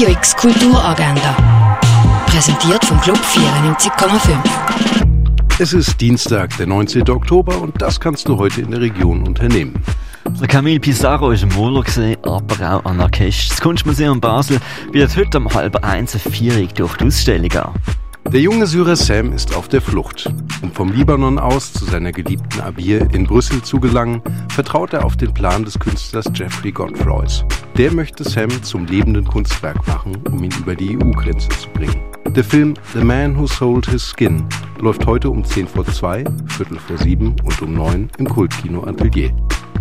Radio X Kulturagenda. Präsentiert vom Club 94,5. Es ist Dienstag, der 19. Oktober und das kannst du heute in der Region unternehmen. Der Camille Pissarro war im Muller, aber auch an der Kiste. Das Kunstmuseum Basel bietet heute um halb eins Vierung durch die Ausstellung an. Der junge Syrer Sam ist auf der Flucht. Um vom Libanon aus zu seiner geliebten Abir in Brüssel zu gelangen, vertraut er auf den Plan des Künstlers Jeffrey Godfroys. Der möchte Sam zum lebenden Kunstwerk machen, um ihn über die EU-Grenze zu bringen. Der Film The Man Who Sold His Skin läuft heute um 10 vor 2, Viertel vor 7 und um 9 im Kultkino Atelier.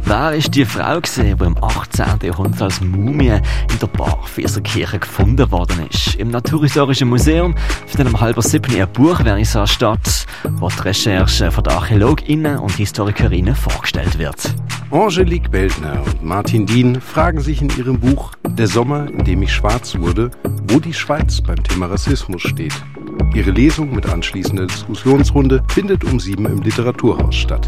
Wer ist die Frau gesehen, die im 18. Jahrhundert als Mumie in der Barfüßerkirche gefunden worden ist? Im Naturhistorischen Museum findet um halb sieben ihr Buchvernissage statt, wo die Recherche von ArchäologInnen und Historikerinnen vorgestellt wird. Angelique Beltner und Martin Dien fragen sich in ihrem Buch Der Sommer, in dem ich schwarz wurde, wo die Schweiz beim Thema Rassismus steht. Ihre Lesung mit anschließender Diskussionsrunde findet um sieben im Literaturhaus statt.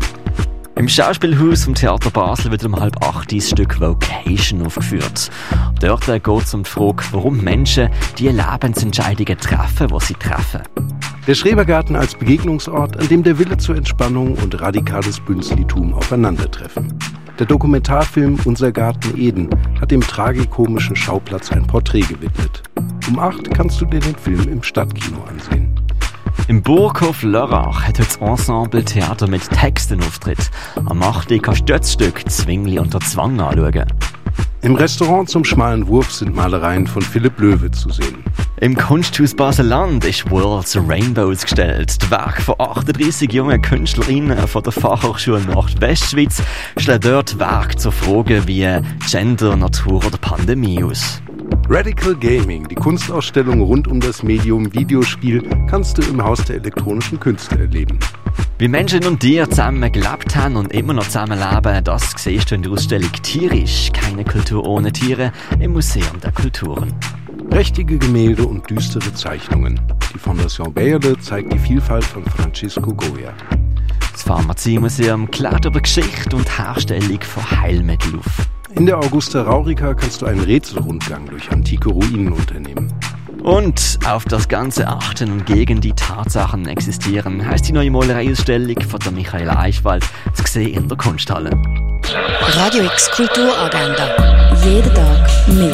Im Schauspielhaus vom Theater Basel wird um halb acht das Stück Vocation aufgeführt. Dort geht es um die Frage, warum Menschen die Lebensentscheidungen treffen, was sie treffen. Der Schrebergarten als Begegnungsort, an dem der Wille zur Entspannung und radikales Bünzlitum aufeinandertreffen. Der Dokumentarfilm Unser Garten Eden hat dem tragikomischen Schauplatz ein Porträt gewidmet. Um acht kannst du dir den Film im Stadtkino ansehen. Im Burghof Lörrach hat das Ensemble Theater mit Texten Auftritt. Am 8. kannst du das Stück Zwingli unter Zwang anschauen. Im Restaurant zum schmalen Wurf sind Malereien von Philipp Löwe zu sehen. Im Kunsthaus Baseland ist World's Rainbow ausgestellt. Das Werk von 38 jungen KünstlerInnen von der Fachhochschule Nordwestschweiz schlägt dort Werk zu Fragen wie Gender, Natur oder Pandemie aus. Radical Gaming, die Kunstausstellung rund um das Medium Videospiel, kannst du im Haus der elektronischen Künste erleben. Wie Menschen und Tiere zusammen gelebt haben und immer noch zusammenleben, das siehst du in der Ausstellung Tierisch, keine Kultur ohne Tiere, im Museum der Kulturen. Prächtige Gemälde und düstere Zeichnungen. Die Fondation Bayerle zeigt die Vielfalt von Francisco Goya. Das Pharmaziemuseum klärt über Geschichte und Herstellung von Heilmitteln auf. In der Augusta Raurica kannst du einen Rätselrundgang durch antike Ruinen unternehmen. Und auf das Ganze achten und gegen die Tatsachen existieren, heißt die neue Malereiausstellung von der Michaela Eichwald zu sehen in der Kunsthalle. Radio X Kulturagenda. Jeden Tag mehr.